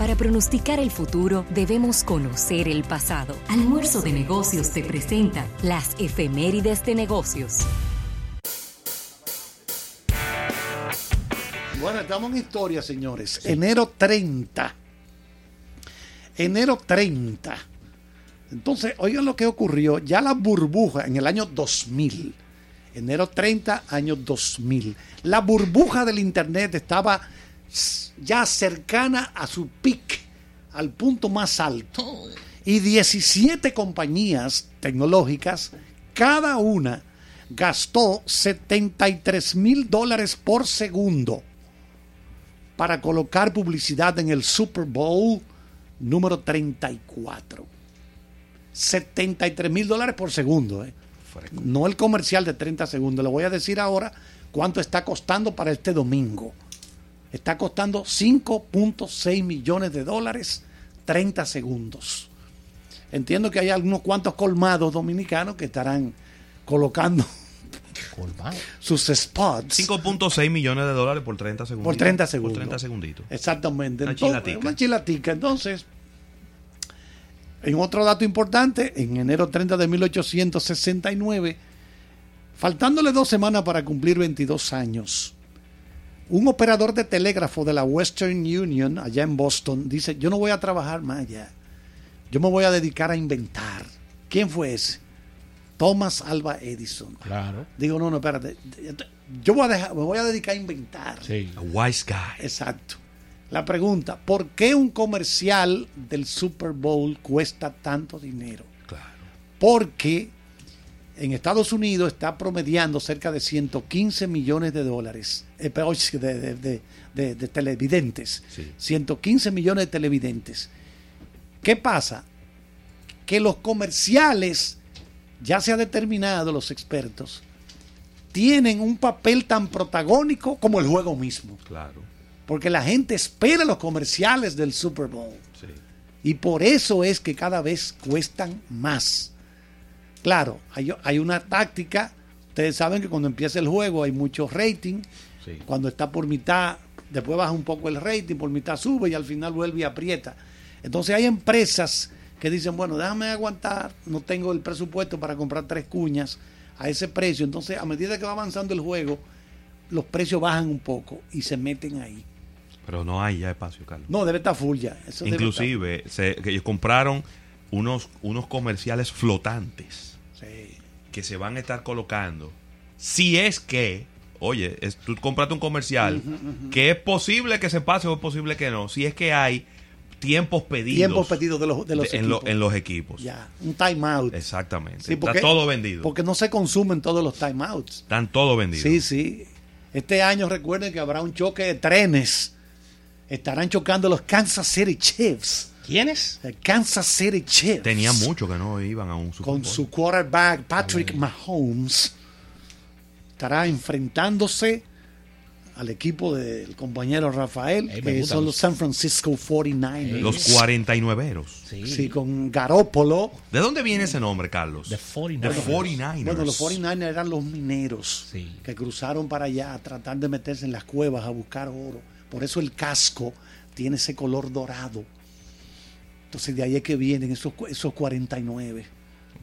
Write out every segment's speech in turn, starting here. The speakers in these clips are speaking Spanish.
Para pronosticar el futuro debemos conocer el pasado. Almuerzo de negocios te presenta las efemérides de negocios. Bueno, estamos en historia, señores. Enero 30. Enero 30. Entonces, oigan lo que ocurrió. Ya la burbuja en el año 2000. Enero 30, año 2000. La burbuja del Internet estaba ya cercana a su pic, al punto más alto. Y 17 compañías tecnológicas, cada una gastó 73 mil dólares por segundo para colocar publicidad en el Super Bowl número 34. 73 mil dólares por segundo. ¿eh? No el comercial de 30 segundos. Le voy a decir ahora cuánto está costando para este domingo. Está costando 5.6 millones de dólares 30 segundos. Entiendo que hay algunos cuantos colmados dominicanos que estarán colocando sus spots. 5.6 millones de dólares por 30 segundos. Por 30 segundos. Por 30 segunditos. Exactamente. Una Entonces, chilatica. Una chilatica. Entonces, en otro dato importante, en enero 30 de 1869, faltándole dos semanas para cumplir 22 años, un operador de telégrafo de la Western Union, allá en Boston, dice, yo no voy a trabajar más allá, yo me voy a dedicar a inventar. ¿Quién fue ese? Thomas Alva Edison. Claro. Digo, no, no, espérate, yo voy a dejar, me voy a dedicar a inventar. Sí. A wise guy. Exacto. La pregunta, ¿por qué un comercial del Super Bowl cuesta tanto dinero? Claro. Porque en Estados Unidos está promediando cerca de 115 millones de dólares, eh, de, de- de- de- de televidentes. Sí. 115 millones de televidentes. ¿Qué pasa? Que los comerciales, ya se ha determinado los expertos, tienen un papel tan protagónico como el juego mismo. Claro. Porque la gente espera los comerciales del Super Bowl. Sí. Y por eso es que cada vez cuestan más. Claro, hay, hay una táctica. Ustedes saben que cuando empieza el juego hay mucho rating. Sí. Cuando está por mitad, después baja un poco el rating, por mitad sube y al final vuelve y aprieta. Entonces hay empresas que dicen, bueno, déjame aguantar, no tengo el presupuesto para comprar tres cuñas a ese precio. Entonces, a medida que va avanzando el juego, los precios bajan un poco y se meten ahí. Pero no hay ya espacio, Carlos. No, debe estar full ya. Eso Inclusive, se- que ellos compraron unos, unos comerciales flotantes sí. que se van a estar colocando. Si es que, oye, es- tú compraste un comercial, que es posible que se pase o es posible que no. Si es que hay tiempos pedidos, Tiempos pedidos de los, de los de- en, lo- equipos. en los equipos. Ya, un timeout. Exactamente. Sí, Está todo vendido. Porque no se consumen todos los timeouts. Están todo vendidos. Sí, sí. Este año recuerden que habrá un choque de trenes. Estarán chocando los Kansas City Chiefs. ¿Quiénes? El Kansas City Chiefs. Tenía mucho que no iban a un Super Con Bowl. su quarterback Patrick Mahomes. Estará enfrentándose al equipo del compañero Rafael, Ey, que son los- San Francisco 49ers. Los 49eros. Sí. Sí, con Garópolo. ¿De dónde viene ese nombre, Carlos? The 49ers. The 49ers. Bueno, los 49ers eran los mineros Sí. que cruzaron para allá a tratar de meterse en las cuevas a buscar oro. Por eso el casco tiene ese color dorado. Entonces de ahí es que vienen esos, esos 49,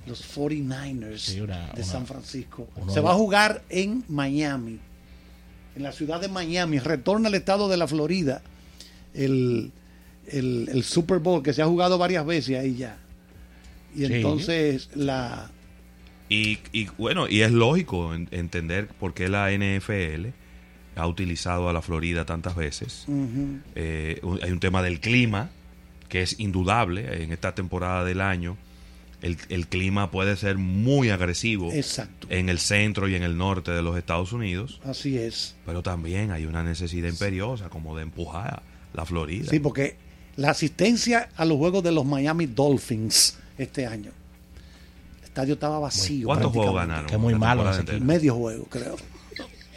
los 49ers Sí, una- de una- San Francisco. uno Se va a jugar en Miami, en la ciudad de Miami. Retorna al estado de la Florida el, el- el Super Bowl que se ha jugado varias veces ahí ya. Y Sí. entonces la... Y, y, bueno, y es lógico en- entender por qué la NFL ha utilizado a la Florida tantas veces. Eh, un- hay un tema del clima, que es indudable en esta temporada del año. El, el clima puede ser muy agresivo Exacto. en el centro y en el norte de los Estados Unidos, Así es. pero también hay una necesidad imperiosa como de empujar a la Florida. Sí, porque la asistencia a los juegos de los Miami Dolphins este año, el estadio estaba vacío. ¿Cuántos juegos prácticamente. ganaron? Que muy malo. Medio juego, creo.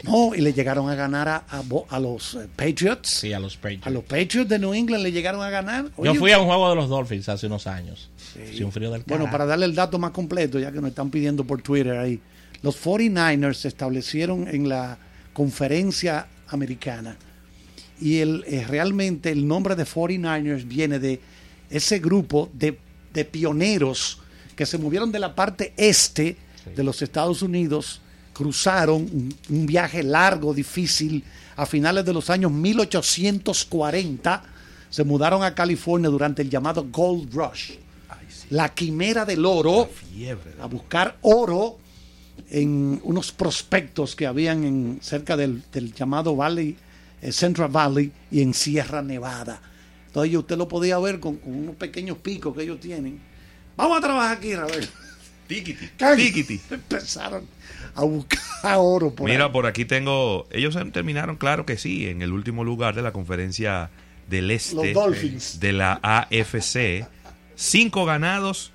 No, y le llegaron a ganar a, a a los eh, Patriots. Sí, a los Patriots. A los Patriots de New England le llegaron a ganar. Yo fui a un juego de los Dolphins hace unos años. Sí, un frío del Bueno, para darle el dato más completo, ya que nos están pidiendo por Twitter ahí, los 49ers se establecieron en la conferencia americana Y el, eh, realmente el nombre de 49ers viene de ese grupo de, de pioneros que se movieron de la parte este de los Estados Unidos, cruzaron un, un viaje largo, difícil, a finales de los años 1840, se mudaron a California durante el llamado Gold Rush, la quimera del oro, Fiebre. a buscar oro en unos prospectos que habían en, cerca del, del llamado Valley, eh, Central Valley y en Sierra Nevada. Entonces usted lo podía ver con, con unos pequeños picos que ellos tienen. Vamos a trabajar aquí, Ravel. Tiquiti. Tiquiti. Empezaron a buscar oro por Mira, ahí. por aquí tengo. Ellos terminaron, claro que sí, en el último lugar de la conferencia del Este Los Dolphins. de la AFC. Cinco ganados,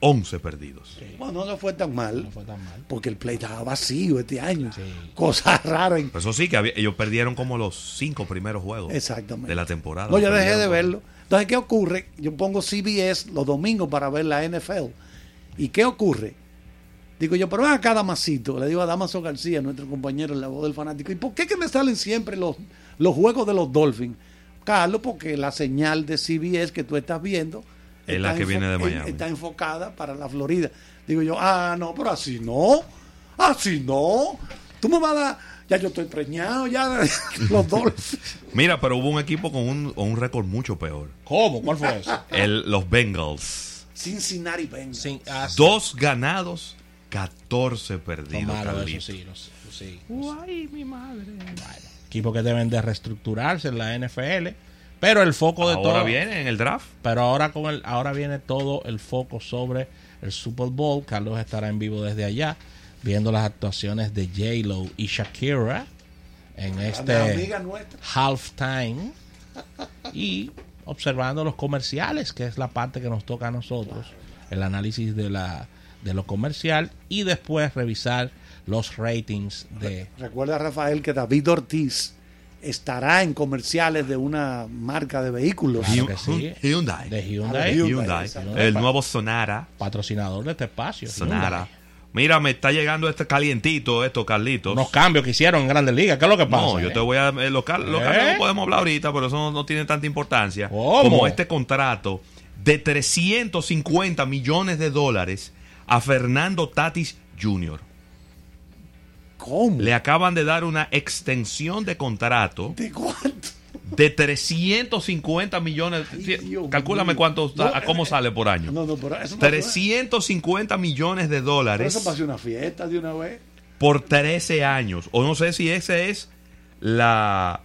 11 perdidos. Bueno, no fue tan mal, No fue tan mal. porque el play estaba vacío este año. Sí. Cosas raras. en- Pues eso sí, que había- ellos perdieron como los cinco primeros juegos Exactamente. de la temporada. No, yo dejé de verlo. Entonces, ¿qué ocurre? Yo pongo CBS los domingos para ver la NFL. ¿Y qué ocurre? Digo yo, pero ven acá, Damasito. Le digo a Damaso García, nuestro compañero en la voz del fanático. ¿Y por qué que me salen siempre los, los juegos de los Dolphins? Carlos, porque la señal de CBS que tú estás viendo Es la está que viene de Miami. Está enfocada para la Florida. Digo yo, ah, no, pero así no. Así no. Tú me vas a dar. Ya yo estoy preñado, ya los Dolphins. Mira, pero hubo un equipo con un, con un récord mucho peor. ¿Cómo? ¿Cuál fue eso? El, los Bengals. Cincinnati Bengals. Sí, ah, sí. Dos ganados, 14 Son perdidos. Carlito. eso sí, los- sí. Bueno, equipos que deben de reestructurarse en la NFL, pero el foco de Ahora todo viene en el draft. Pero ahora con el ahora viene todo el foco sobre el Super Bowl. Carlos estará en vivo desde allá viendo las actuaciones de J Lo y Shakira en este halftime y observando los comerciales, que es la parte que nos toca a nosotros, el análisis de la de lo comercial y después revisar los ratings de Recuerda, Rafael, que David Ortiz estará en comerciales de una marca de vehículos. Claro que sí. Hyundai. de Ah, Hyundai, de Hyundai. exacto. El nuevo Sonara. patrocinador de este espacio. Sonara. Hyundai. Mira, me está llegando este calientito, esto, Carlitos. Unos cambios que hicieron en Grandes Ligas. ¿Qué es lo que pasa? No, yo eh? te voy a. eh, Los, los ¿Eh? cambios no podemos hablar ahorita, pero eso no, no tiene tanta importancia. ¿Cómo? Como este contrato de 350 millones de dólares a Fernando Tatis Jr. ¿Cómo? Le acaban de dar una extensión de contrato ¿De cuánto? De 350 millones. Ay, Dios Calcúlame cuánto, No, a cómo eh, sale por año. No, no, pero eso no 350 millones de Pero dólares eso pasó una fiesta de una vez. por 13 años. O no sé si esa es la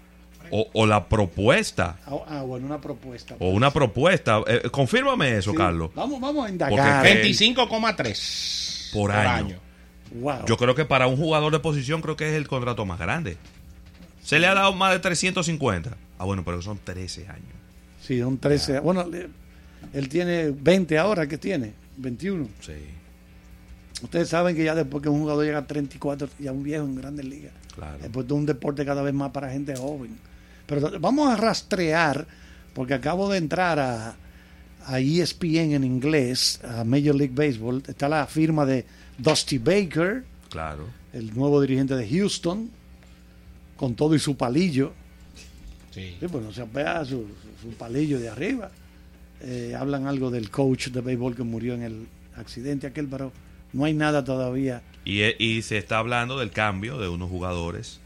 o, o la propuesta Ah, ah, bueno, una propuesta. o una propuesta. Eh, confírmame eso, Sí. Carlos. Vamos, vamos a indagar. que- 25,3 Por año. Wow. Yo creo que para un jugador de posición creo que es el contrato más grande. Se le ha dado más de 350. Ah, bueno, pero son 13 años. Sí, son 13. Bueno, él tiene 20 ahora, ¿qué tiene? 21. Sí, Ustedes saben que ya después que un jugador llega a 34, ya un viejo en grandes ligas. claro. Después de un deporte cada vez más para gente joven. Pero vamos a rastrear, porque acabo de entrar a, a ESPN en inglés, a Major League Baseball. Está la firma de Dusty Baker, Claro. el nuevo dirigente de Houston, con todo y su palillo. Sí. Sí, pues no se vea su, su palillo de arriba. Eh, hablan algo del coach de béisbol que murió en el accidente aquel, pero no hay nada todavía. Y, e- y se está hablando del cambio de unos jugadores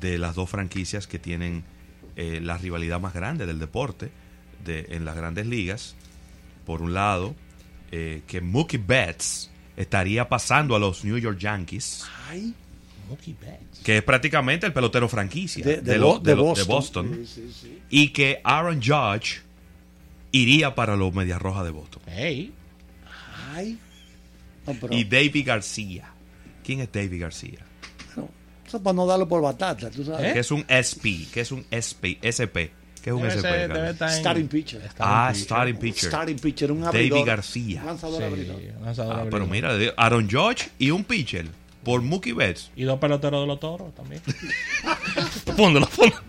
de las dos franquicias que tienen eh, la rivalidad más grande del deporte de, en las grandes ligas. Por un lado, eh, que Mookie Betts estaría pasando a los New York Yankees, Ay. Que es prácticamente el pelotero franquicia de, de lo- de lo- Boston. Boston, Sí, sí, sí. y que Aaron Judge iría para los Medias Rojas de Boston. Hey, Ay. No, pero, Y David García. ¿Quién es David García? bueno, eso para no darlo por batata, tú sabes. ¿Eh? Que es un SP, que es un SP, SP. ¿Qué es un debe, SP? ser- debe estar en- Starting pitcher. Ah, pitcher. starting pitcher. Starting pitcher, un David abridor. García. Un lanzador Sí, abridor. lanzador Ah, abridor. pero mira, de Aaron George y un pitcher por Mookie Betts. Y dos peloteros de los toros también. Póndelo, póndelo.